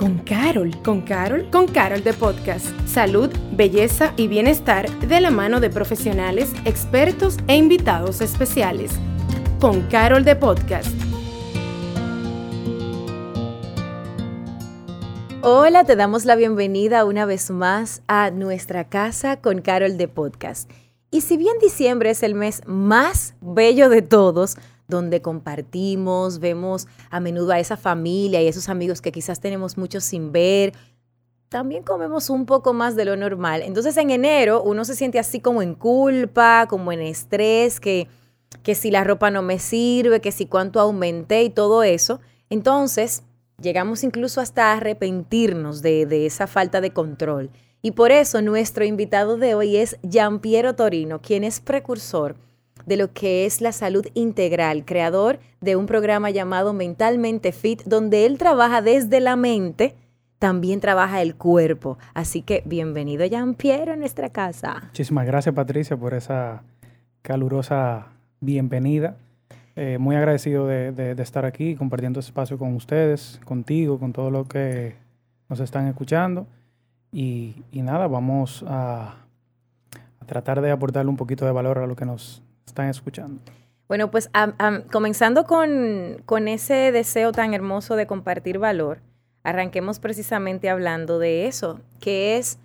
con Carol. ¿Con Carol? Con Carol de Podcast. Salud, belleza y bienestar de la mano de profesionales, expertos e invitados especiales. Con Carol de Podcast. Hola, te damos la bienvenida una vez más a nuestra casa con Carol de Podcast. Y si bien diciembre es el mes más bello de todos, donde compartimos, vemos a menudo a esa familia y esos amigos que quizás tenemos mucho sin ver, también comemos un poco más de lo normal. Entonces en enero uno se siente así como en culpa, como en estrés, que, que si la ropa no me sirve, que si cuánto aumenté y todo eso. Entonces llegamos incluso hasta arrepentirnos de, de esa falta de control. Y por eso nuestro invitado de hoy es Giampiero Torino, quien es precursor de lo que es la salud integral, creador de un programa llamado Mentalmente Fit, donde él trabaja desde la mente, también trabaja el cuerpo. Así que bienvenido Jean-Pierre a nuestra casa. Muchísimas gracias Patricia por esa calurosa bienvenida. Eh, muy agradecido de, estar aquí compartiendo este espacio con ustedes, contigo, con todo lo que nos están escuchando. Y, nada, vamos a, a tratar de aportarle un poquito de valor a lo que nos están escuchando. Bueno, pues comenzando con, con ese deseo tan hermoso de compartir valor, arranquemos precisamente hablando de eso, que es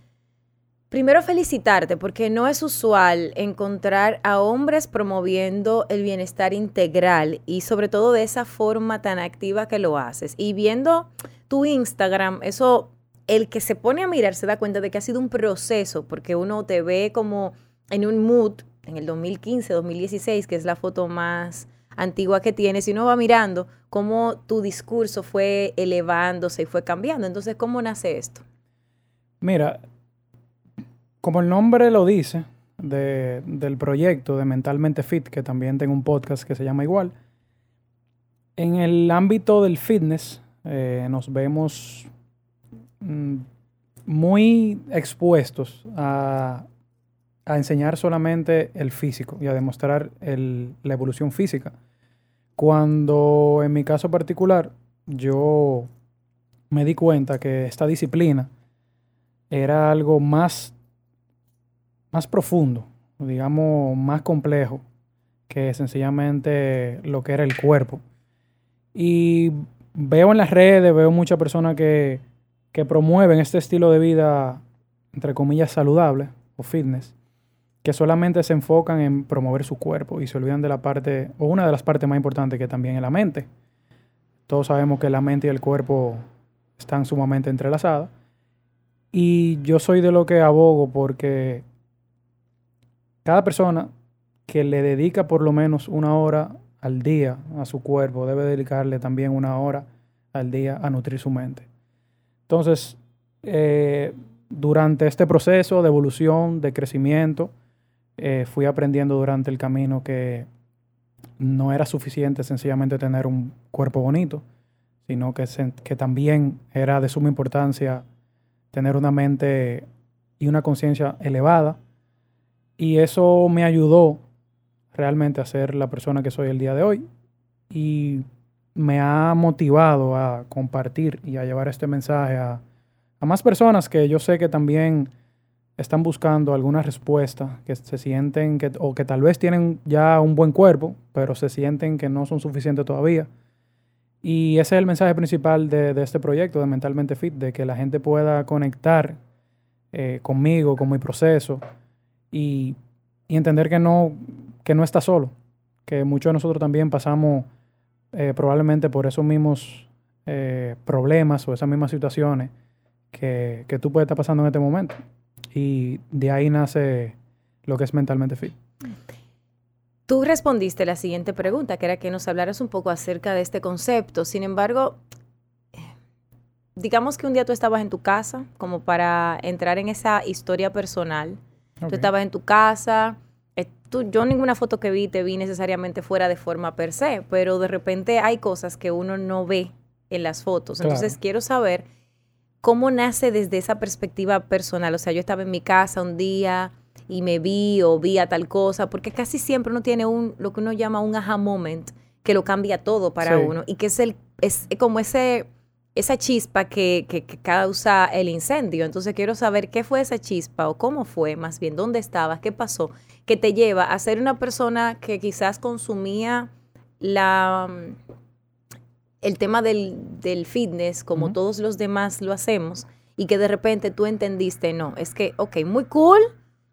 primero felicitarte porque no es usual encontrar a hombres promoviendo el bienestar integral y sobre todo de esa forma tan activa que lo haces. Y viendo tu Instagram, eso, el que se pone a mirar se da cuenta de que ha sido un proceso porque uno te ve como en un mood en el 2015, 2016, que es la foto más antigua que tienes, y uno va mirando cómo tu discurso fue elevándose y fue cambiando. Entonces, ¿cómo nace esto? Mira, como el nombre lo dice, del proyecto de Mentalmente Fit, que también tengo un podcast que se llama igual, en el ámbito del fitness eh, nos vemos mm, muy expuestos a a enseñar solamente el físico y a demostrar la evolución física. Cuando en mi caso particular yo me di cuenta que esta disciplina era algo más, más profundo, digamos, más complejo que sencillamente lo que era el cuerpo. Y veo en las redes, veo muchas personas que, que promueven este estilo de vida, entre comillas, saludable o fitness que solamente se enfocan en promover su cuerpo y se olvidan de la parte, o una de las partes más importantes que también es la mente. Todos sabemos que la mente y el cuerpo están sumamente entrelazadas. Y yo soy de lo que abogo porque cada persona que le dedica por lo menos una hora al día a su cuerpo debe dedicarle también una hora al día a nutrir su mente. Entonces, eh, durante este proceso de evolución, de crecimiento, eh, fui aprendiendo durante el camino que no era suficiente sencillamente tener un cuerpo bonito, sino que, que también era de suma importancia tener una mente y una conciencia elevada. Y eso me ayudó realmente a ser la persona que soy el día de hoy. Y me ha motivado a compartir y a llevar este mensaje a, a más personas que yo sé que también están buscando alguna respuesta, que se sienten que, o que tal vez tienen ya un buen cuerpo, pero se sienten que no son suficientes todavía. Y ese es el mensaje principal de, este proyecto de Mentalmente Fit, de que la gente pueda conectar eh, conmigo, con mi proceso y, entender que no, que no está solo, que muchos de nosotros también pasamos eh, probablemente por esos mismos eh, problemas o esas mismas situaciones que, que tú puedes estar pasando en este momento y de ahí nace lo que es mentalmente fit. Tú respondiste la siguiente pregunta, que era que nos hablaras un poco acerca de este concepto. Sin embargo, digamos que un día tú estabas en tu casa, como para entrar en esa historia personal. Tú estabas en tu casa, eh, tú, yo ninguna foto que vi te vi necesariamente fuera de forma per se, pero de repente hay cosas que uno no ve en las fotos. Entonces quiero saber ¿Cómo nace desde esa perspectiva personal? O sea, yo estaba en mi casa un día y me vi o vi a tal cosa, porque casi siempre uno tiene un, lo que uno llama un aha moment, que lo cambia todo para uno y que es, el, es como ese esa chispa que, que, que, causa el incendio. Entonces quiero saber qué fue esa chispa o cómo fue, más bien, dónde estabas, qué pasó, que te lleva a ser una persona que quizás consumía la el tema del, del fitness, como todos los demás lo hacemos, y que de repente tú entendiste, no, es que, ok, muy cool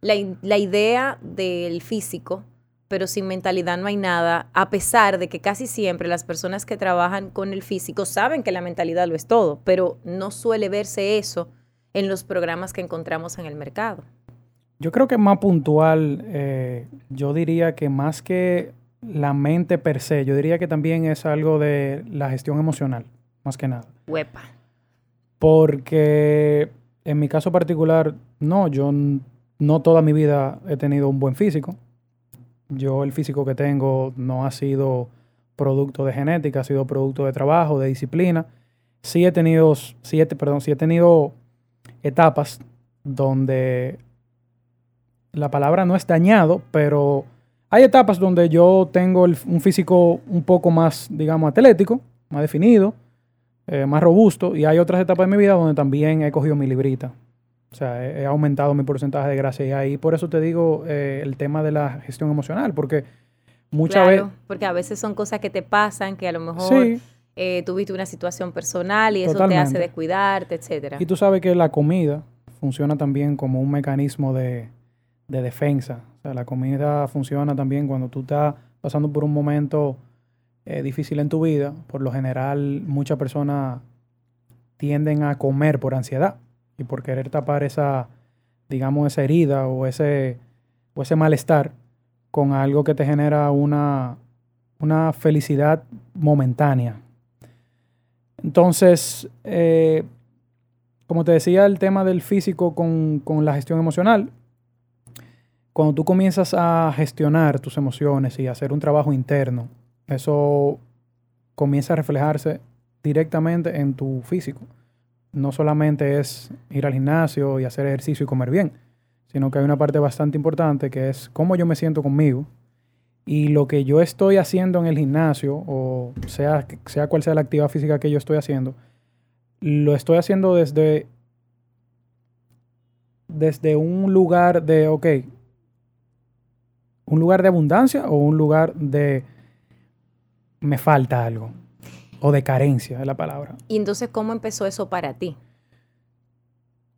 la, la idea del físico, pero sin mentalidad no hay nada, a pesar de que casi siempre las personas que trabajan con el físico saben que la mentalidad lo es todo, pero no suele verse eso en los programas que encontramos en el mercado. Yo creo que más puntual, eh, yo diría que más que la mente per se, yo diría que también es algo de la gestión emocional, más que nada. Huepa. Porque en mi caso particular, no, yo no toda mi vida he tenido un buen físico. Yo el físico que tengo no ha sido producto de genética, ha sido producto de trabajo, de disciplina. Sí he tenido, siete, perdón, sí he tenido etapas donde la palabra no es dañado, pero hay etapas donde yo tengo un físico un poco más, digamos, atlético, más definido, eh, más robusto, y hay otras etapas de mi vida donde también he cogido mi librita. O sea, he, aumentado mi porcentaje de grasa y ahí por eso te digo eh, el tema de la gestión emocional, porque muchas veces... Porque a veces son cosas que te pasan, que a lo mejor eh, tuviste una situación personal y eso te hace descuidarte, etcétera. Y tú sabes que la comida funciona también como un mecanismo de, defensa. La comida funciona también cuando tú estás pasando por un momento eh, difícil en tu vida. Por lo general, muchas personas tienden a comer por ansiedad y por querer tapar esa, digamos, esa herida o ese, o ese malestar con algo que te genera una, una felicidad momentánea. Entonces, eh, como te decía, el tema del físico con, con, la gestión emocional, cuando tú comienzas a gestionar tus emociones y hacer un trabajo interno, eso comienza a reflejarse directamente en tu físico. No solamente es ir al gimnasio y hacer ejercicio y comer bien, sino que hay una parte bastante importante que es cómo yo me siento conmigo y lo que yo estoy haciendo en el gimnasio, o sea, sea cual sea la actividad física que yo estoy haciendo, lo estoy haciendo desde, desde un lugar de, ok, un lugar de abundancia o un lugar de me falta algo. O de carencia es la palabra. ¿Y entonces cómo empezó eso para ti?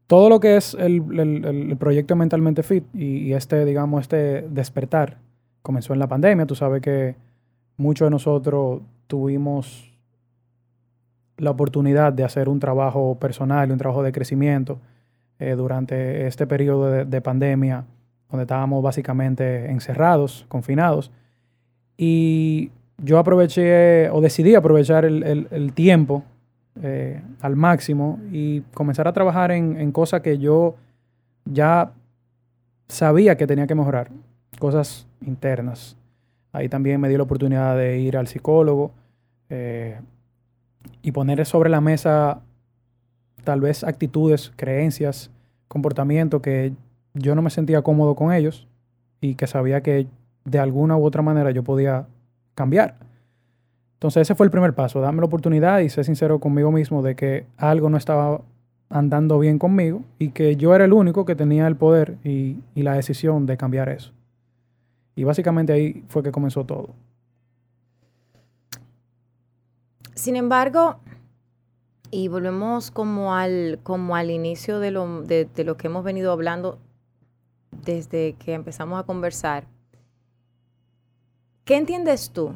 Todo lo que es el, proyecto Mentalmente Fit y, este, digamos, este despertar comenzó en la pandemia. Tú sabes que muchos de nosotros tuvimos la oportunidad de hacer un trabajo personal, un trabajo de crecimiento eh, durante este periodo de, de pandemia, donde estábamos básicamente encerrados, confinados. Y yo aproveché o decidí aprovechar el, tiempo eh, al máximo y comenzar a trabajar en, cosas que yo ya sabía que tenía que mejorar, cosas internas. Ahí también me dio la oportunidad de ir al psicólogo eh, y poner sobre la mesa tal vez actitudes, creencias, comportamientos que yo no me sentía cómodo con ellos y que sabía que de alguna u otra manera yo podía cambiar. Entonces ese fue el primer paso, darme la oportunidad y ser sincero conmigo mismo de que algo no estaba andando bien conmigo y que yo era el único que tenía el poder y, la decisión de cambiar eso. Y básicamente ahí fue que comenzó todo. Sin embargo, y volvemos como al, como al inicio de lo, de lo que hemos venido hablando desde que empezamos a conversar, ¿Qué entiendes tú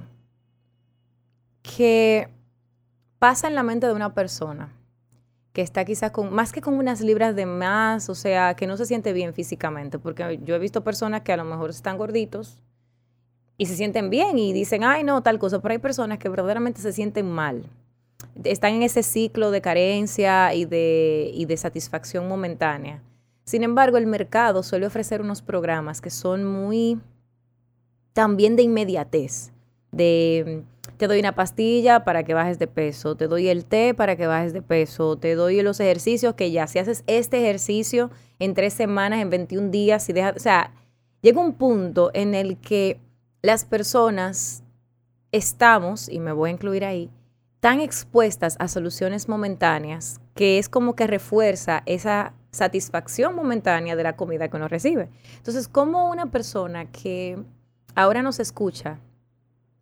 que pasa en la mente de una persona que está quizás con, más que con unas libras de más, o sea, que no se siente bien físicamente? Porque yo he visto personas que a lo mejor están gorditos y se sienten bien y dicen, ay, no, tal cosa, pero hay personas que verdaderamente se sienten mal. Están en ese ciclo de carencia y de, y de satisfacción momentánea. Sin embargo, el mercado suele ofrecer unos programas que son muy también de inmediatez, de te doy una pastilla para que bajes de peso, te doy el té para que bajes de peso, te doy los ejercicios que ya, si haces este ejercicio en tres semanas, en 21 días, o sea, llega un punto en el que las personas estamos, y me voy a incluir ahí, tan expuestas a soluciones momentáneas que es como que refuerza esa satisfacción momentánea de la comida que uno recibe. Entonces, como una persona que ahora nos escucha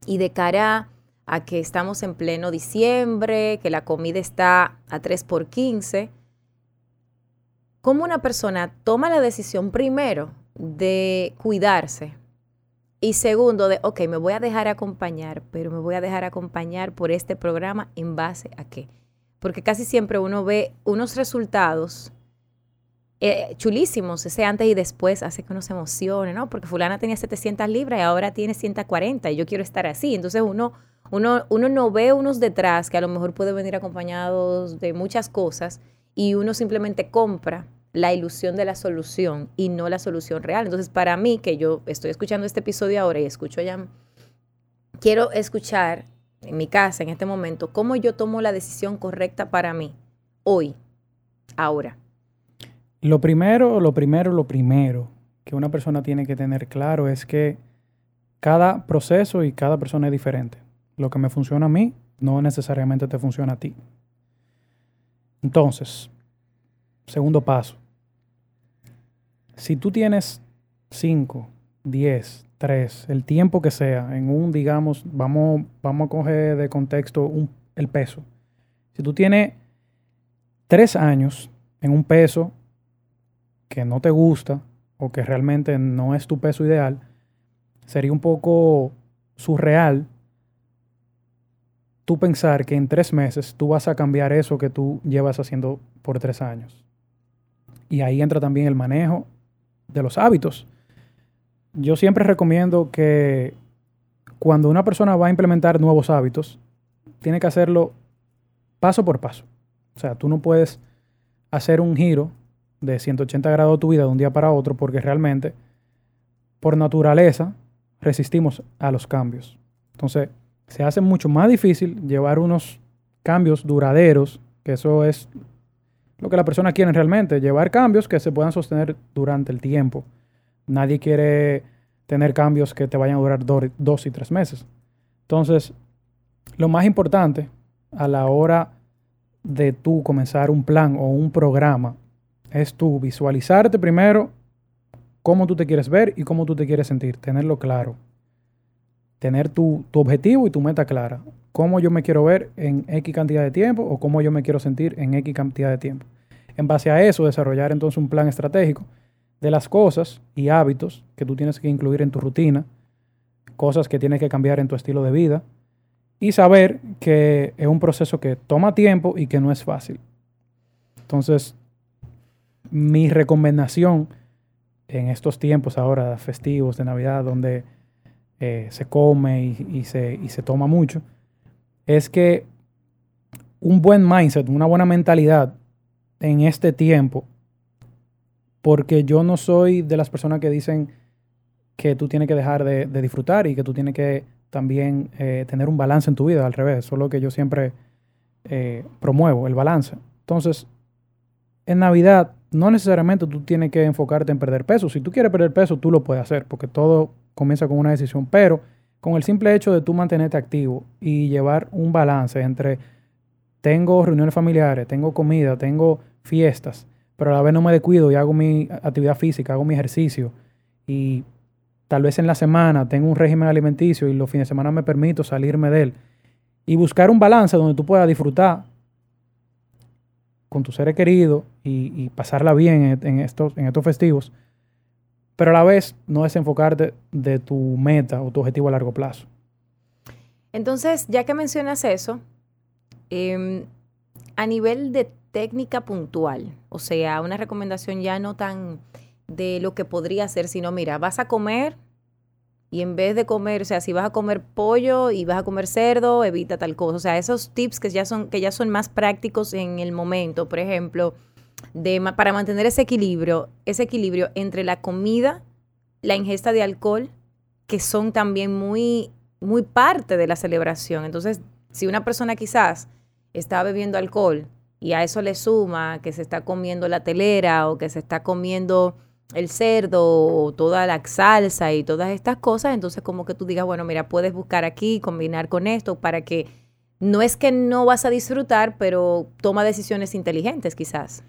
y de cara a que estamos en pleno diciembre, que la comida está a 3 por 15, cómo una persona toma la decisión primero de cuidarse y segundo de, ok, me voy a dejar acompañar, pero me voy a dejar acompañar por este programa en base a qué. Porque casi siempre uno ve unos resultados eh, chulísimos, ese antes y después hace que uno se emocione, ¿no? Porque fulana tenía 700 libras y ahora tiene 140 y yo quiero estar así. Entonces uno, uno, uno no ve unos detrás que a lo mejor puede venir acompañados de muchas cosas y uno simplemente compra la ilusión de la solución y no la solución real. Entonces, para mí, que yo estoy escuchando este episodio ahora y escucho ya, quiero escuchar en mi casa en este momento cómo yo tomo la decisión correcta para mí, hoy, ahora. Lo primero, lo primero, lo primero que una persona tiene que tener claro es que cada proceso y cada persona es diferente. Lo que me funciona a mí no necesariamente te funciona a ti. Entonces, segundo paso. Si tú tienes 5, 10, 3, el tiempo que sea, en un, digamos, vamos, vamos a coger de contexto el peso. Si tú tienes 3 años en un peso que no te gusta o que realmente no es tu peso ideal, sería un poco surreal tú pensar que en tres meses tú vas a cambiar eso que tú llevas haciendo por tres años. Y ahí entra también el manejo de los hábitos. Yo siempre recomiendo que cuando una persona va a implementar nuevos hábitos, tiene que hacerlo paso por paso. O sea, tú no puedes hacer un giro de 180 grados tu vida de un día para otro, porque realmente, por naturaleza, resistimos a los cambios. Entonces, se hace mucho más difícil llevar unos cambios duraderos, que eso es lo que la persona quiere realmente, llevar cambios que se puedan sostener durante el tiempo. Nadie quiere tener cambios que te vayan a durar dos y tres meses. Entonces, lo más importante a la hora de tú comenzar un plan o un programa es tú visualizarte primero cómo tú te quieres ver y cómo tú te quieres sentir, tenerlo claro. Tener tu, objetivo y tu meta clara. Cómo yo me quiero ver en X cantidad de tiempo o cómo yo me quiero sentir en X cantidad de tiempo. En base a eso, desarrollar entonces un plan estratégico de las cosas y hábitos que tú tienes que incluir en tu rutina, cosas que tienes que cambiar en tu estilo de vida y saber que es un proceso que toma tiempo y que no es fácil. Entonces, mi recomendación en estos tiempos ahora festivos de Navidad, donde eh, se come y, se, y se toma mucho, es que un buen mindset, una buena mentalidad en este tiempo, porque yo no soy de las personas que dicen que tú tienes que dejar de, disfrutar y que tú tienes que también eh, tener un balance en tu vida, al revés, solo que yo siempre eh, promuevo el balance. Entonces, en Navidad no necesariamente tú tienes que enfocarte en perder peso. Si tú quieres perder peso, tú lo puedes hacer, porque todo comienza con una decisión. Pero con el simple hecho de tú mantenerte activo y llevar un balance entre tengo reuniones familiares, tengo comida, tengo fiestas, pero a la vez no me descuido y hago mi actividad física, hago mi ejercicio y tal vez en la semana tengo un régimen alimenticio y los fines de semana me permito salirme de él y buscar un balance donde tú puedas disfrutar con tus seres queridos y, pasarla bien en, estos, festivos, pero a la vez no desenfocarte de tu meta o tu objetivo a largo plazo. Entonces, ya que mencionas eso, em, a nivel de técnica puntual, o sea, una recomendación ya no tan de lo que podría ser, sino mira, vas a comer y en vez de comer, o sea, si vas a comer pollo y vas a comer cerdo, evita tal cosa. O sea, esos tips que ya son, que ya son más prácticos en el momento, por ejemplo, de, para mantener ese equilibrio, ese equilibrio entre la comida, la ingesta de alcohol, que son también muy, muy parte de la celebración. Entonces, si una persona quizás está bebiendo alcohol y a eso le suma que se está comiendo la telera o que se está comiendo el cerdo o toda la salsa y todas estas cosas, entonces como que tú digas, bueno, mira, puedes buscar aquí, combinar con esto para que no es que no vas a disfrutar, pero toma decisiones inteligentes quizás.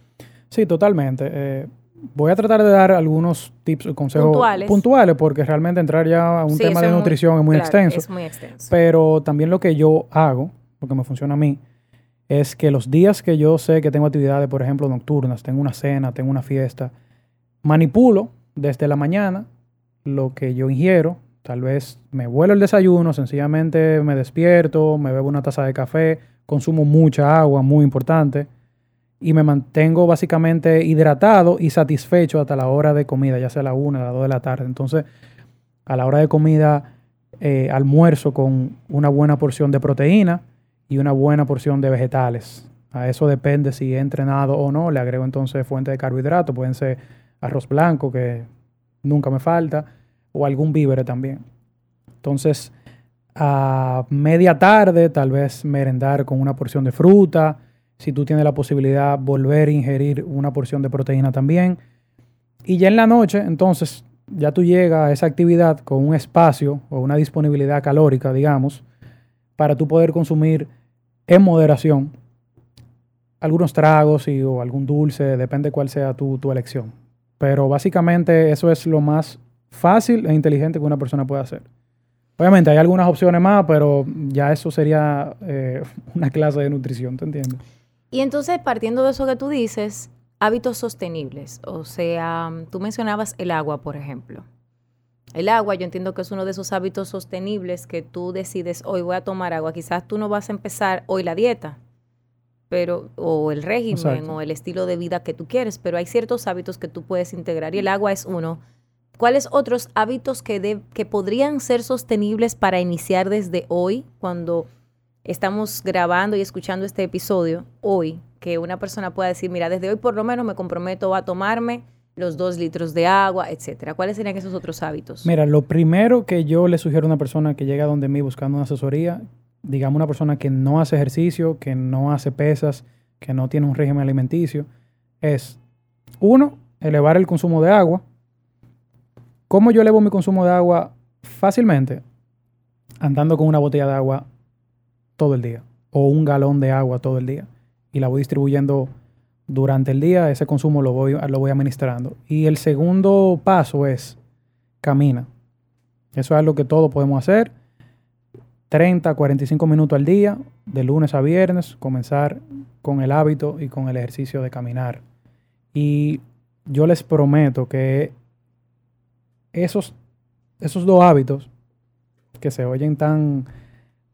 Sí, totalmente. Eh, voy a tratar de dar algunos tips y consejos puntuales. porque realmente entrar ya a un tema de nutrición es muy extenso. Es muy extenso. Pero también lo que yo hago, lo que me funciona a mí, es que los días que yo sé que tengo actividades, por ejemplo, nocturnas, tengo una cena, tengo una fiesta, manipulo desde la mañana lo que yo ingiero. Tal vez me vuelo el desayuno, sencillamente me despierto, me bebo una taza de café, consumo mucha agua, muy importante, y me mantengo básicamente hidratado y satisfecho hasta la hora de comida, ya sea la una, la dos de la tarde. Entonces, a la hora de comida, eh, almuerzo con una buena porción de proteína y una buena porción de vegetales. A eso depende si he entrenado o no. Le agrego entonces fuente de carbohidratos, pueden ser arroz blanco, que nunca me falta, o algún víver también. Entonces, a media tarde, tal vez merendar con una porción de fruta. Si tú tienes la posibilidad, volver a ingerir una porción de proteína también. Y ya en la noche, entonces, ya tú llegas a esa actividad con un espacio o una disponibilidad calórica, digamos, para tú poder consumir en moderación algunos tragos y, o algún dulce, depende cuál sea tu, tu elección. Pero básicamente eso es lo más fácil e inteligente que una persona puede hacer. Obviamente hay algunas opciones más, pero ya eso sería eh, una clase de nutrición, ¿te entiendes? Y entonces, partiendo de eso que tú dices, hábitos sostenibles. O sea, tú mencionabas el agua, por ejemplo. El agua, yo entiendo que es uno de esos hábitos sostenibles que tú decides, hoy voy a tomar agua. Quizás tú no vas a empezar hoy la dieta, pero o el régimen o el estilo de vida que tú quieres, pero hay ciertos hábitos que tú puedes integrar y el agua es uno. ¿Cuáles otros hábitos que, que podrían ser sostenibles para iniciar desde hoy, cuando estamos grabando y escuchando este episodio, hoy, que una persona pueda decir, mira, desde hoy por lo menos me comprometo a tomarme los dos litros de agua, etcétera? ¿Cuáles serían esos otros hábitos? Mira, lo primero que yo le sugiero a una persona que llega donde mí buscando una asesoría, digamos, una persona que no hace ejercicio, que no hace pesas, que no tiene un régimen alimenticio, es, uno, elevar el consumo de agua. ¿Cómo yo elevo mi consumo de agua fácilmente? Andando con una botella de agua todo el día o un galón de agua todo el día y la voy distribuyendo durante el día, ese consumo lo voy, lo voy administrando. Y el segundo paso es camina. Eso es algo que todos podemos hacer 30, 45 minutos al día, de lunes a viernes, comenzar con el hábito y con el ejercicio de caminar. Y yo les prometo que esos, esos dos hábitos, que se oyen tan,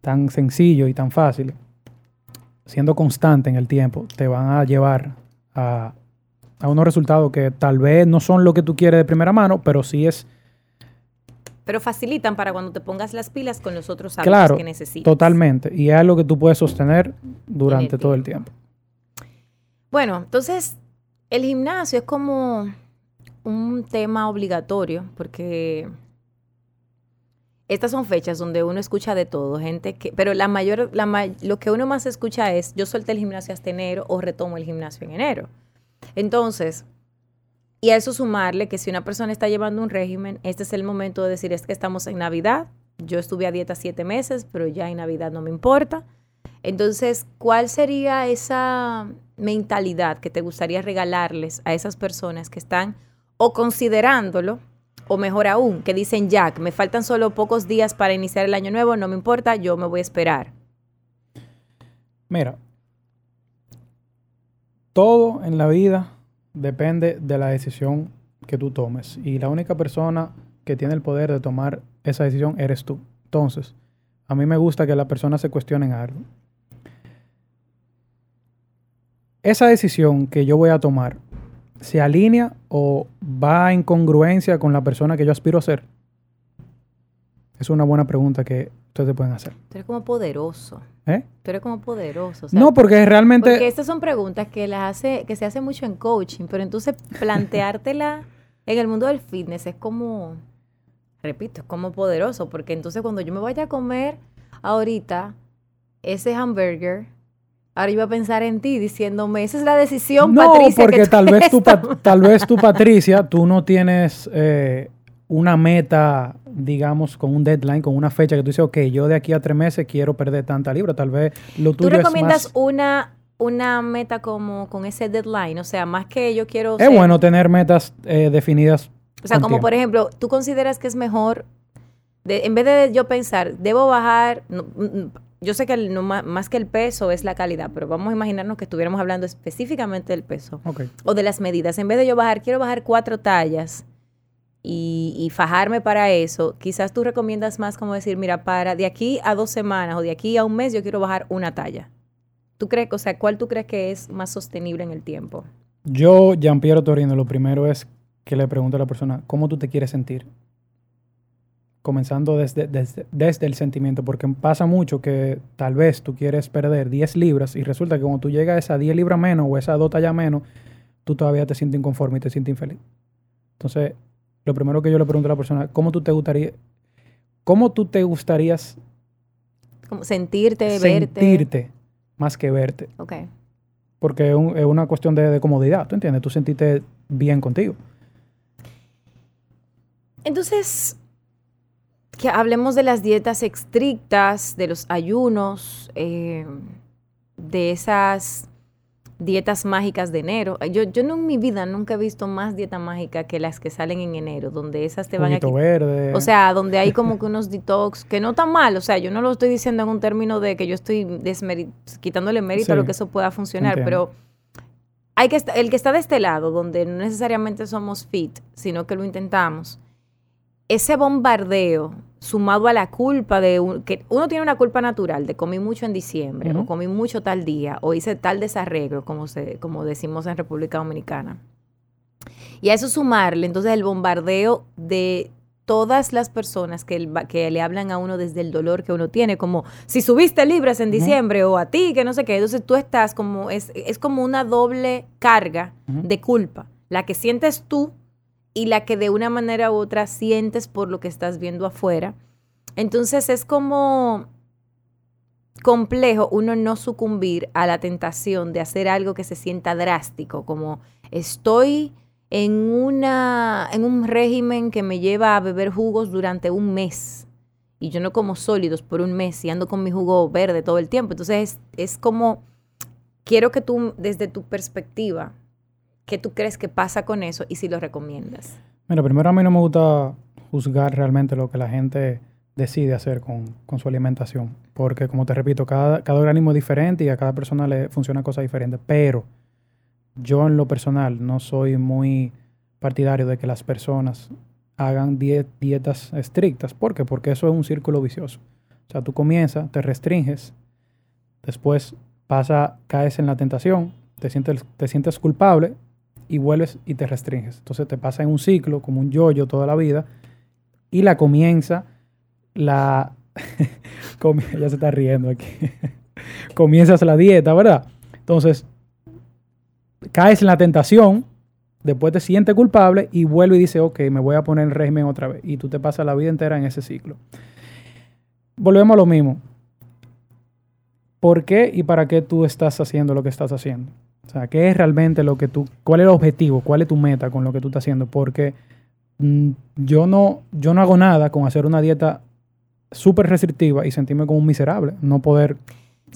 tan sencillos y tan fáciles, siendo constante en el tiempo, te van a llevar a, a unos resultados que tal vez no son lo que tú quieres de primera mano, pero sí es pero facilitan para cuando te pongas las pilas con los otros hábitos que necesitas. Totalmente. Y es algo que tú puedes sostener durante todo el tiempo. Bueno, entonces el gimnasio es como un tema obligatorio porque estas son fechas donde uno escucha de todo, gente que, pero la mayor, la, lo que uno más escucha es yo solté el gimnasio hasta enero o retomo el gimnasio en enero. Entonces, y a eso sumarle que si una persona está llevando un régimen, este es el momento de decir, es que estamos en Navidad, yo estuve a dieta siete meses, pero ya en Navidad no me importa. Entonces, ¿cuál sería esa mentalidad que te gustaría regalarles a esas personas que están o considerándolo, o mejor aún, que dicen, Jack, me faltan solo pocos días para iniciar el año nuevo, no me importa, yo me voy a esperar? Mira, todo en la vida depende de la decisión que tú tomes. Y la única persona que tiene el poder de tomar esa decisión eres tú. Entonces, a mí me gusta que las personas se cuestionen algo. Esa decisión que yo voy a tomar, ¿se alinea o va en congruencia con la persona que yo aspiro a ser? Es una buena pregunta que ustedes pueden hacer. Tú eres como poderoso. ¿Eh? Tú eres como poderoso. no, porque realmente... Porque estas son preguntas que, las hace, que se hace mucho en coaching, pero entonces planteártela en el mundo del fitness es como, repito, es como poderoso, porque entonces cuando yo me vaya a comer ahorita ese hamburger, ahora iba a pensar en ti diciéndome, esa es la decisión, no, porque tal, vez tú, tal vez tú, Patricia, tú no tienes... Eh, una meta digamos, con un deadline, con una fecha que tú dices, ok, yo de aquí a tres meses quiero perder tanta libra, tal vez lo tuyo ¿Tú recomiendas es más... una, una meta como con ese deadline? O sea, más que yo quiero... Es ser- bueno tener metas eh, definidas. O sea, como tiempo. por ejemplo, ¿tú consideras que es mejor, de- en vez de yo pensar, debo bajar, no, mm, mm, yo sé que el- no, más que el peso es la calidad, pero vamos a imaginarnos que estuviéramos hablando específicamente del peso o de las medidas. En vez de yo bajar, quiero bajar cuatro tallas y, fajarme para eso, quizás tú recomiendas más como decir, mira, para de aquí a dos semanas o de aquí a un mes yo quiero bajar una talla. ¿Tú crees, o sea, cuál tú crees que es más sostenible en el tiempo? Yo, Giampiero Torino, lo primero es que le pregunto a la persona, ¿cómo tú te quieres sentir? Comenzando desde, desde, desde el sentimiento, porque pasa mucho que tal vez tú quieres perder 10 libras y resulta que cuando tú llegas a esa 10 libras menos o esa 2 tallas menos, tú todavía te sientes inconforme y te sientes infeliz. Entonces, lo primero que yo le pregunto a la persona, ¿cómo tú te gustaría, cómo tú te gustarías Como sentirte, verte. sentirte más que verte? Ok. Porque es, un- es una cuestión de, de comodidad, ¿tú entiendes? Tú sentiste bien contigo. Entonces, que hablemos de las dietas estrictas, de los ayunos, eh, de esas dietas mágicas de enero. Yo, yo no en mi vida nunca he visto más dieta mágica que las que salen en enero, donde esas te van a verde. O sea, donde hay como que unos detox que no tan mal. O sea, yo no lo estoy diciendo en un término de que yo estoy quitándole mérito a lo que eso pueda funcionar, entiendo. pero hay que el que está de este lado, donde no necesariamente somos fit, sino que lo intentamos, ese bombardeo sumado a la culpa de un- que uno tiene una culpa natural de comí mucho en diciembre o comí mucho tal día o hice tal desarreglo como se como decimos en República Dominicana. Y a eso sumarle entonces el bombardeo de todas las personas que, el- que le hablan a uno desde el dolor que uno tiene, como si subiste libras en diciembre o a ti, que no sé qué. Entonces tú estás como, es, es como una doble carga de culpa, la que sientes tú y la que de una manera u otra sientes por lo que estás viendo afuera. Entonces es como complejo uno no sucumbir a la tentación de hacer algo que se sienta drástico, como estoy en una en un régimen que me lleva a beber jugos durante un mes y yo no como sólidos por un mes y ando con mi jugo verde todo el tiempo. Entonces es, es como quiero que tú desde tu perspectiva ¿qué tú crees que pasa con eso y si lo recomiendas? Mira, primero a mí no me gusta juzgar realmente lo que la gente decide hacer con, con su alimentación. Porque, como te repito, cada, cada organismo es diferente y a cada persona le funciona cosas diferentes. Pero yo en lo personal no soy muy partidario de que las personas hagan die- dietas estrictas. ¿Por qué? Porque eso es un círculo vicioso. O sea, tú comienzas, te restringes, después pasa, caes en la tentación, te sientes, te sientes culpable y vuelves y te restringes. Entonces te pasa en un ciclo, como un yoyo toda la vida, y la comienza, la... ya se está riendo aquí. Comienzas la dieta, ¿verdad? Entonces, caes en la tentación, después te sientes culpable y vuelve y dice, ok, me voy a poner en régimen otra vez. Y tú te pasas la vida entera en ese ciclo. Volvemos a lo mismo. ¿Por qué y para qué tú estás haciendo lo que estás haciendo? O sea, ¿qué es realmente lo que tú, cuál es el objetivo, cuál es tu meta con lo que tú estás haciendo? Porque mm, yo no, yo no hago nada con hacer una dieta súper restrictiva y sentirme como un miserable, no poder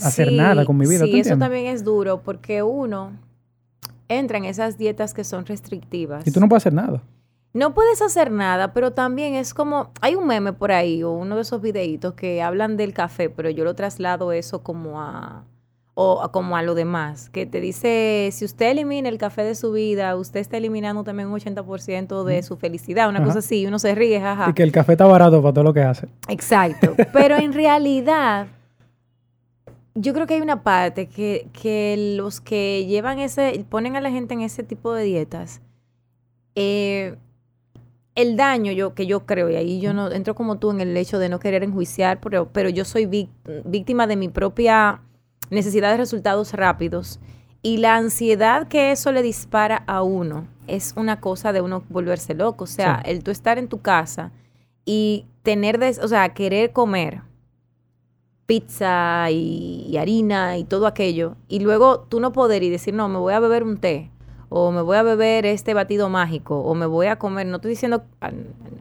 hacer Sí, nada con mi vida. Sí, ¿tú eso también es duro porque uno entra en esas dietas que son restrictivas. Y tú no puedes hacer nada. No puedes hacer nada, pero también es como, hay un meme por ahí o uno de esos videitos que hablan del café, pero yo lo traslado eso como a o como a lo demás, que te dice, si usted elimina el café de su vida, usted está eliminando también un 80% de su felicidad, una Ajá. cosa así, uno se ríe, jaja. Y que el café está barato para todo lo que hace. Exacto. Pero en realidad, yo creo que hay una parte que, que los que llevan ese, ponen a la gente en ese tipo de dietas, eh, el daño yo, que yo creo, y ahí yo no entro como tú en el hecho de no querer enjuiciar, pero, pero yo soy víc- víctima de mi propia necesidad de resultados rápidos. Y la ansiedad que eso le dispara a uno es una cosa de uno volverse loco. O sea, Sí. el tú estar en tu casa y tener, des- o sea, querer comer pizza y, y harina y todo aquello, y luego tú no poder y decir, no, me voy a beber un té, o me voy a beber este batido mágico, o me voy a comer, no estoy diciendo,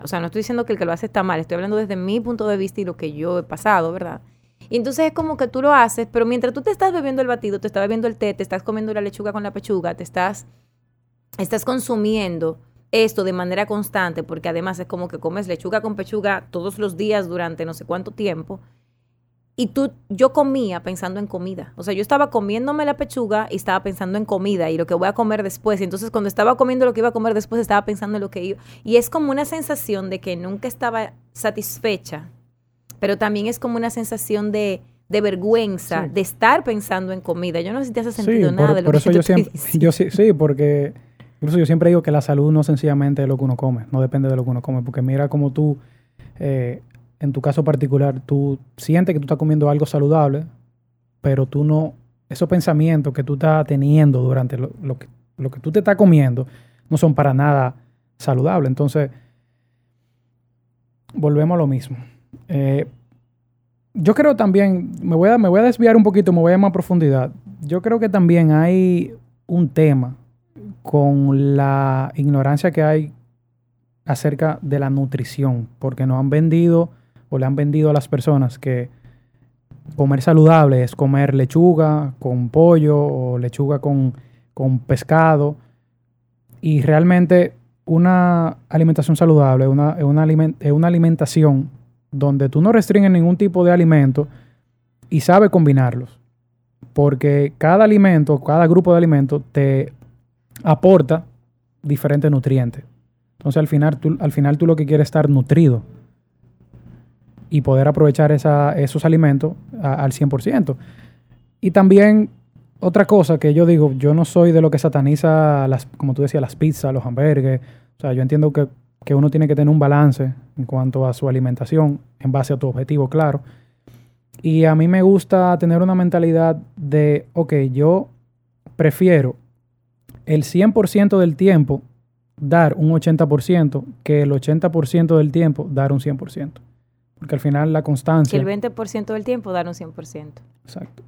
o sea, no estoy diciendo que el que lo hace está mal, estoy hablando desde mi punto de vista y lo que yo he pasado, ¿verdad? Y entonces es como que tú lo haces, pero mientras tú te estás bebiendo el batido, te estás bebiendo el té, te estás comiendo la lechuga con la pechuga, te estás, estás consumiendo esto de manera constante, porque además es como que comes lechuga con pechuga todos los días durante no sé cuánto tiempo. Y tú, yo comía pensando en comida. O sea, yo estaba comiéndome la pechuga y estaba pensando en comida y lo que voy a comer después. Y entonces cuando estaba comiendo lo que iba a comer después, estaba pensando en lo que iba. Y es como una sensación de que nunca estaba satisfecha, pero también es como una sensación de, de vergüenza de estar pensando en comida. Yo no sé si te hace sentido nada de lo que eso yo siempre, yo sí, sí, porque incluso yo siempre digo que la salud no sencillamente es lo que uno come, no depende de lo que uno come, porque mira como tú eh, en tu caso particular, tú sientes que tú estás comiendo algo saludable, pero tú no, esos pensamientos que tú estás teniendo durante lo, que, lo que tú te estás comiendo no son para nada saludables. Entonces, volvemos a lo mismo. Eh, yo creo también, me voy, a, me voy a desviar un poquito, me voy a más profundidad. Yo creo que también hay un tema con la ignorancia que hay acerca de la nutrición, porque nos han vendido o le han vendido a las personas que comer saludable es comer lechuga con pollo o lechuga con, pescado. Y realmente una alimentación saludable es una, una, alimentación donde tú no restringes ningún tipo de alimento y sabes combinarlos. Porque cada alimento, cada grupo de alimentos te aporta diferentes nutrientes. Entonces al final, tú, al final tú lo que quieres es estar nutrido y poder aprovechar esos alimentos al 100%. Y también otra cosa que yo digo, yo no soy de lo que sataniza, las, como tú decías, las pizzas, los hamburgues. O sea, yo entiendo que, que uno tiene que tener un balance en cuanto a su alimentación en base a tu objetivo, claro. Y a mí me gusta tener una mentalidad de, ok, yo prefiero el 100% del tiempo dar un 80% que el 80% del tiempo dar un 100%. Porque al final la constancia... Que el 20% del tiempo dar un 100%. Exacto.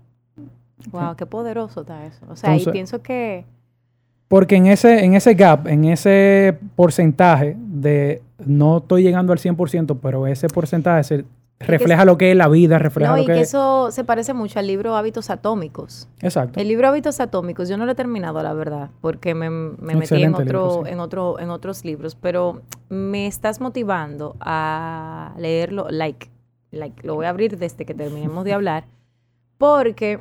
Wow, qué poderoso está eso. O sea, y pienso que... Porque en ese, en ese gap, en ese porcentaje de no estoy llegando al 100%, pero ese porcentaje se refleja lo que es la vida, refleja no, y que, eso se parece mucho al libro Hábitos Atómicos. Exacto. El libro Hábitos Atómicos, yo no lo he terminado, la verdad, porque me, metí en otro, en otro, en otros libros, pero me estás motivando a leerlo, like, like, lo voy a abrir desde que terminemos de hablar, porque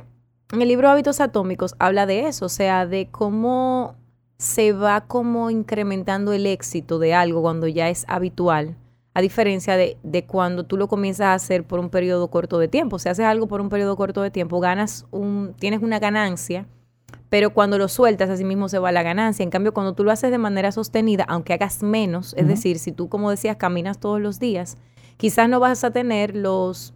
en el libro Hábitos Atómicos habla de eso, o sea, de cómo se va como incrementando el éxito de algo cuando ya es habitual a diferencia de, cuando tú lo comienzas a hacer por un periodo corto de tiempo. Si haces algo por un periodo corto de tiempo, ganas un, tienes una ganancia, pero cuando lo sueltas, así mismo se va la ganancia. En cambio, cuando tú lo haces de manera sostenida, aunque hagas menos, es decir, si tú, como decías, caminas todos los días, quizás no vas a tener los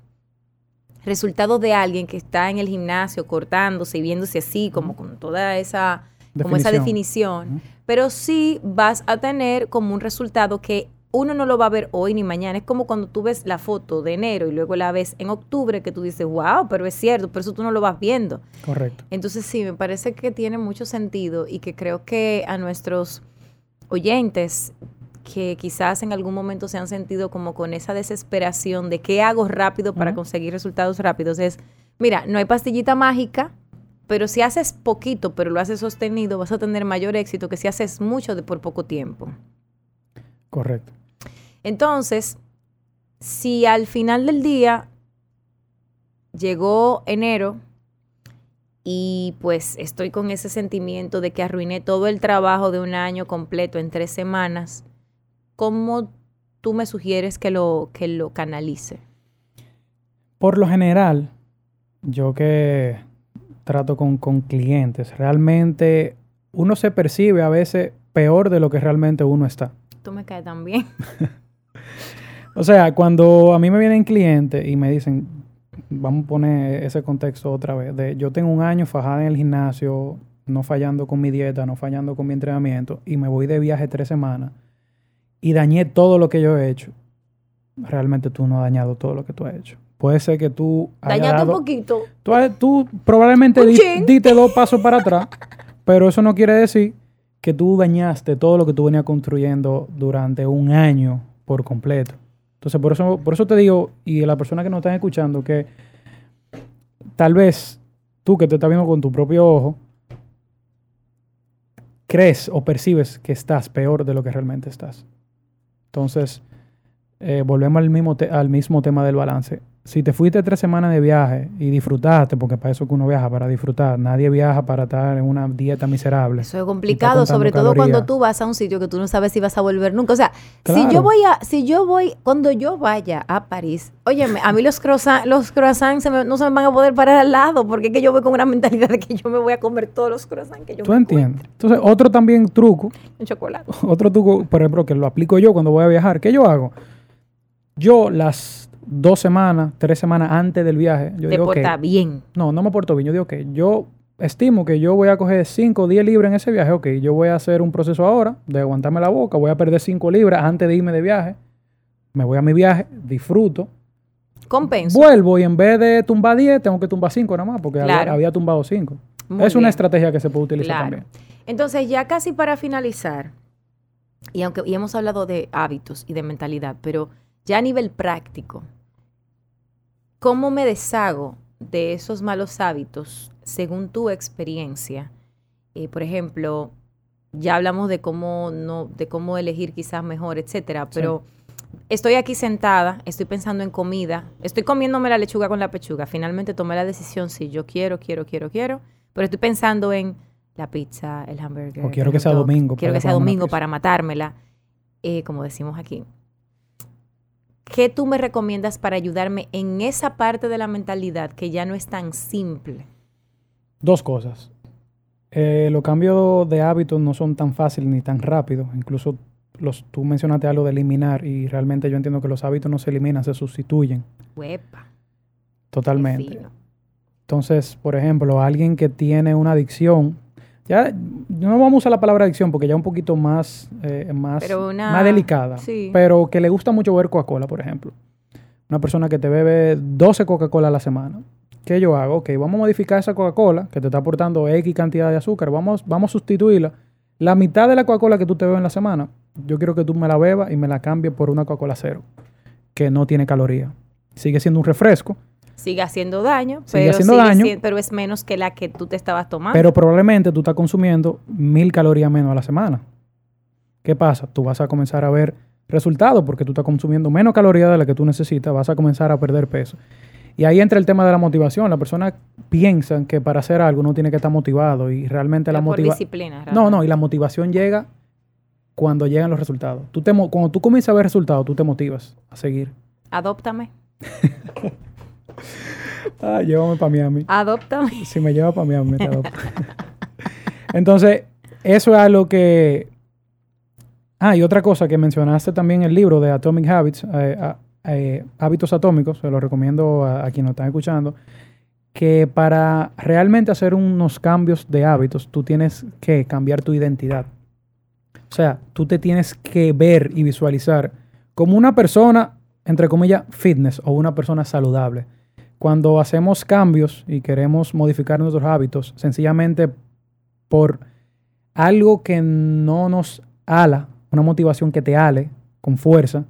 resultados de alguien que está en el gimnasio cortándose y viéndose así, como con toda esa, como esa definición, pero sí vas a tener como un resultado que uno no lo va a ver hoy ni mañana. Es como cuando tú ves la foto de enero y luego la ves en octubre que tú dices, wow, pero es cierto, pero eso tú no lo vas viendo. Correcto. Entonces sí, me parece que tiene mucho sentido y que creo que a nuestros oyentes que quizás en algún momento se han sentido como con esa desesperación de qué hago rápido para conseguir resultados rápidos, es, mira, no hay pastillita mágica, pero si haces poquito, pero lo haces sostenido, vas a tener mayor éxito que si haces mucho de por poco tiempo. Correcto. Entonces, si al final del día llegó enero y pues estoy con ese sentimiento de que arruiné todo el trabajo de un año completo en tres semanas, ¿cómo tú me sugieres que lo, que lo canalice? Por lo general, yo que trato con, con clientes, realmente uno se percibe a veces peor de lo que realmente uno está. Tú me caes tan bien. O sea, cuando a mí me vienen clientes y me dicen, vamos a poner ese contexto otra vez, de yo tengo un año fajada en el gimnasio, no fallando con mi dieta, no fallando con mi entrenamiento, y me voy de viaje tres semanas y dañé todo lo que yo he hecho. Realmente tú no has dañado todo lo que tú has hecho. Puede ser que tú... Dañaste un poquito. Tú, tú probablemente diste dos pasos para atrás, pero eso no quiere decir que tú dañaste todo lo que tú venías construyendo durante un año por completo. Entonces, por eso, por eso te digo, y a la persona que nos están escuchando, que tal vez tú que te estás viendo con tu propio ojo, crees o percibes que estás peor de lo que realmente estás. Entonces, eh, volvemos al mismo, al mismo tema del balance si te fuiste tres semanas de viaje y disfrutaste, porque para eso que uno viaja, para disfrutar, nadie viaja para estar en una dieta miserable. Eso es complicado, sobre todo cuando tú vas a un sitio que tú no sabes si vas a volver nunca. O sea, si yo voy a, si yo voy, cuando yo vaya a París, óyeme, a mí los croissants, los croissants no se me van a poder parar al lado, porque es que yo voy con una mentalidad de que yo me voy a comer todos los croissants que yo ¿Tú entiendes? Entonces, otro también truco. Un chocolate. Otro truco, por ejemplo, que lo aplico yo cuando voy a viajar. ¿Qué yo hago? Yo las dos semanas, tres semanas antes del viaje. Yo Te digo porta bien. No, no me porto bien. Yo digo que yo estimo que yo voy a coger 5 o 10 libras en ese viaje. Ok, yo voy a hacer un proceso ahora de aguantarme la boca. Voy a perder 5 libras antes de irme de viaje. Me voy a mi viaje, disfruto. Compenso. Vuelvo y en vez de tumbar 10, tengo que tumbar 5 nada más porque había, tumbado 5. Es una estrategia que se puede utilizar también. Entonces, ya casi para finalizar, y aunque y hemos hablado de hábitos y de mentalidad, pero ya a nivel práctico, ¿cómo me deshago de esos malos hábitos según tu experiencia? Eh, por ejemplo, ya hablamos de cómo no, de cómo elegir quizás mejor, etcétera, pero estoy aquí sentada, estoy pensando en comida, estoy comiéndome la lechuga con la pechuga. Finalmente tomé la decisión si yo quiero, quiero, quiero, quiero, pero estoy pensando en la pizza, el hamburger. O quiero que sea domingo. Quiero que sea domingo para matármela, eh, como decimos aquí. ¿Qué tú me recomiendas para ayudarme en esa parte de la mentalidad que ya no es tan simple? Dos cosas. Eh, los cambios de hábitos no son tan fáciles ni tan rápidos. Incluso los, tú mencionaste algo de eliminar y realmente yo entiendo que los hábitos no se eliminan, se sustituyen. Huepa. Totalmente. Entonces, por ejemplo, alguien que tiene una adicción, ya no vamos a usar la palabra adicción porque ya es un poquito más, eh, más, más delicada, pero que le gusta mucho ver Coca-Cola, por ejemplo. Una persona que te bebe 12 Coca-Cola a la semana. ¿Qué yo hago? Ok, vamos a modificar esa Coca-Cola que te está aportando X cantidad de azúcar. Vamos, vamos a sustituirla. La mitad de la Coca-Cola que tú te bebes en la semana, yo quiero que tú me la bebas y me la cambies por una Coca-Cola cero, que no tiene calorías. Sigue siendo un refresco, sigue haciendo daño, pero, daño pero es menos que la que tú te estabas tomando. Pero probablemente tú estás consumiendo mil calorías menos a la semana. ¿Qué pasa? Tú vas a comenzar a ver resultados porque tú estás consumiendo menos calorías de las que tú necesitas, vas a comenzar a perder peso. Y ahí entra el tema de la motivación. La persona piensa que para hacer algo uno tiene que estar motivado y realmente la motivación... disciplina. No, no, y la motivación llega cuando llegan los resultados. Tú te cuando tú comienzas a ver resultados, tú te motivas a seguir. Adóptame. ah, llévame para Miami. Adóptame. Si me lleva para Miami, te adopto. Entonces, eso es algo que... Ah, y otra cosa que mencionaste también en el libro de Atomic Habits, eh, eh, Hábitos Atómicos, se lo recomiendo a, a quien nos están escuchando, que para realmente hacer unos cambios de hábitos, tú tienes que cambiar tu identidad. O sea, tú te tienes que ver y visualizar como una persona, entre comillas, fitness o una persona saludable. Cuando hacemos cambios y queremos modificar nuestros hábitos, sencillamente por algo que no nos ala, una motivación que te ale con fuerza,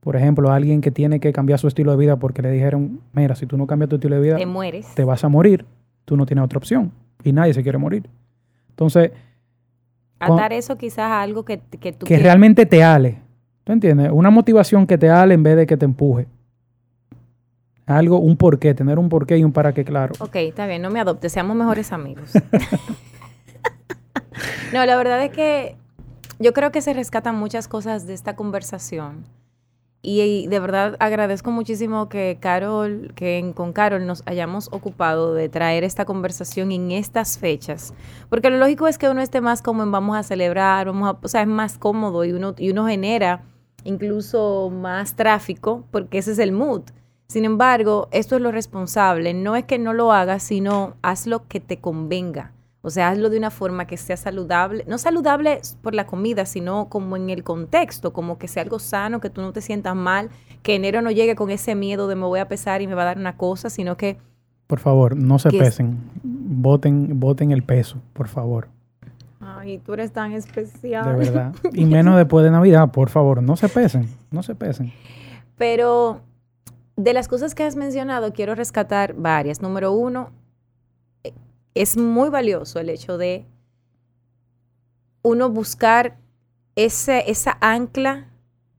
por ejemplo, alguien que tiene que cambiar su estilo de vida porque le dijeron, mira, si tú no cambias tu estilo de vida, te mueres. Te vas a morir, tú no tienes otra opción y nadie se quiere morir. Entonces... Atar eso quizás a algo que, que tú... Que realmente te ale. ¿Tú entiendes? Una motivación que te ale en vez de que te empuje algo, un porqué, tener un porqué y un para qué claro. Ok, está bien, no me adopte, seamos mejores amigos. no, la verdad es que yo creo que se rescatan muchas cosas de esta conversación. Y, de verdad agradezco muchísimo que Carol, que con Carol nos hayamos ocupado de traer esta conversación en estas fechas. Porque lo lógico es que uno esté más como en vamos a celebrar, vamos a, o sea, es más cómodo y uno, y uno genera incluso más tráfico porque ese es el mood. Sin embargo, esto es lo responsable. No es que no lo hagas, sino haz lo que te convenga. O sea, hazlo de una forma que sea saludable. No saludable por la comida, sino como en el contexto, como que sea algo sano, que tú no te sientas mal, que enero no llegue con ese miedo de me voy a pesar y me va a dar una cosa, sino que... Por favor, no se pesen. Voten, voten el peso, por favor. Ay, tú eres tan especial. De verdad. Y menos después de Navidad, por favor, no se pesen, no se pesen. Pero de las cosas que has mencionado, quiero rescatar varias. Número uno, es muy valioso el hecho de uno buscar ese, esa ancla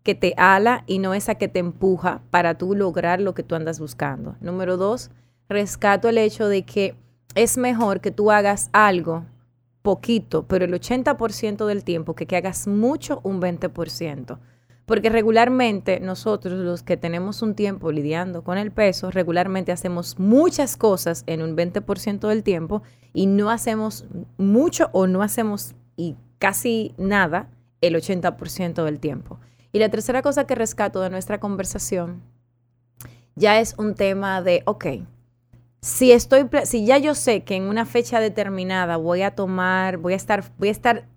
que te ala y no esa que te empuja para tú lograr lo que tú andas buscando. Número dos, rescato el hecho de que es mejor que tú hagas algo poquito, pero el 80% del tiempo, que, que hagas mucho, un 20%. Porque regularmente nosotros, los que tenemos un tiempo lidiando con el peso, regularmente hacemos muchas cosas en un 20% del tiempo y no hacemos mucho o no hacemos y casi nada el 80% del tiempo. Y la tercera cosa que rescato de nuestra conversación ya es un tema de, ok, si estoy, si ya yo sé que en una fecha determinada voy a tomar, voy a estar, voy a estar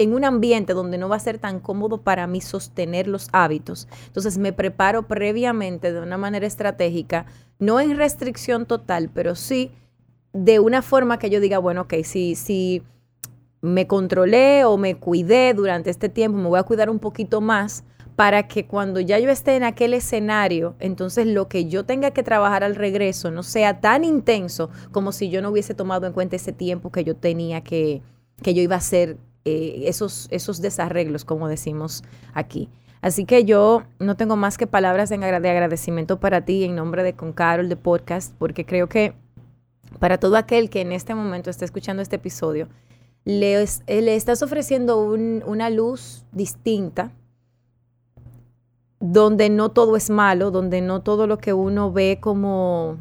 en un ambiente donde no va a ser tan cómodo para mí sostener los hábitos. Entonces me preparo previamente de una manera estratégica, no en restricción total, pero sí de una forma que yo diga, bueno, ok, si, si me controlé o me cuidé durante este tiempo, me voy a cuidar un poquito más para que cuando ya yo esté en aquel escenario, entonces lo que yo tenga que trabajar al regreso no sea tan intenso como si yo no hubiese tomado en cuenta ese tiempo que yo tenía que, que yo iba a hacer eh, esos, esos desarreglos, como decimos aquí. Así que yo no tengo más que palabras de, agradecimiento para ti en nombre de Con Carol de Podcast, porque creo que para todo aquel que en este momento está escuchando este episodio, le, le estás ofreciendo una luz distinta, donde no todo es malo, donde no todo lo que uno ve como,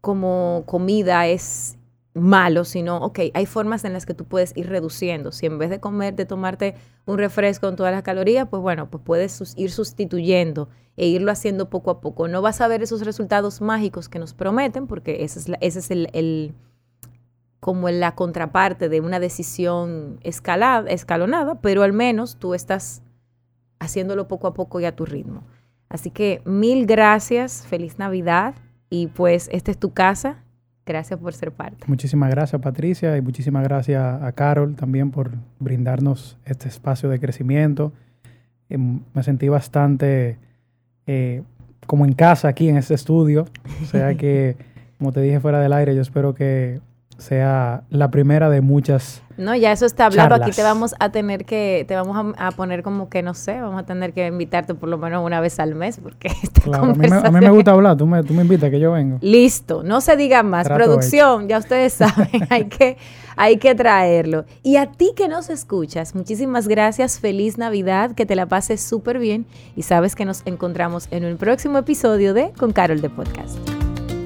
como comida es malo, sino, ok, hay formas en las que tú puedes ir reduciendo. Si en vez de comer, de tomarte un refresco con todas las calorías, pues bueno, pues puedes ir sustituyendo e irlo haciendo poco a poco. No vas a ver esos resultados mágicos que nos prometen, porque ese es, ese es el, el, como la contraparte de una decisión escalada, escalonada, pero al menos tú estás haciéndolo poco a poco y a tu ritmo. Así que mil gracias, feliz Navidad y pues esta es tu casa Gracias por ser parte. Muchísimas gracias Patricia y muchísimas gracias a Carol también por brindarnos este espacio de crecimiento. Em, me sentí bastante eh, como en casa aquí en este estudio. O sea que, como te dije fuera del aire, yo espero que sea la primera de muchas. No, ya eso está hablado. Aquí te vamos a tener que, te vamos a, poner como que, no sé, vamos a tener que invitarte por lo menos una vez al mes, porque claro, a, mí me, gusta hablar, tú me, tú me invitas que yo vengo. Listo, no se diga más. Producción, ya ustedes saben, hay que, hay que traerlo. Y a ti que nos escuchas, muchísimas gracias, feliz Navidad, que te la pases súper bien y sabes que nos encontramos en un próximo episodio de Con Carol de Podcast.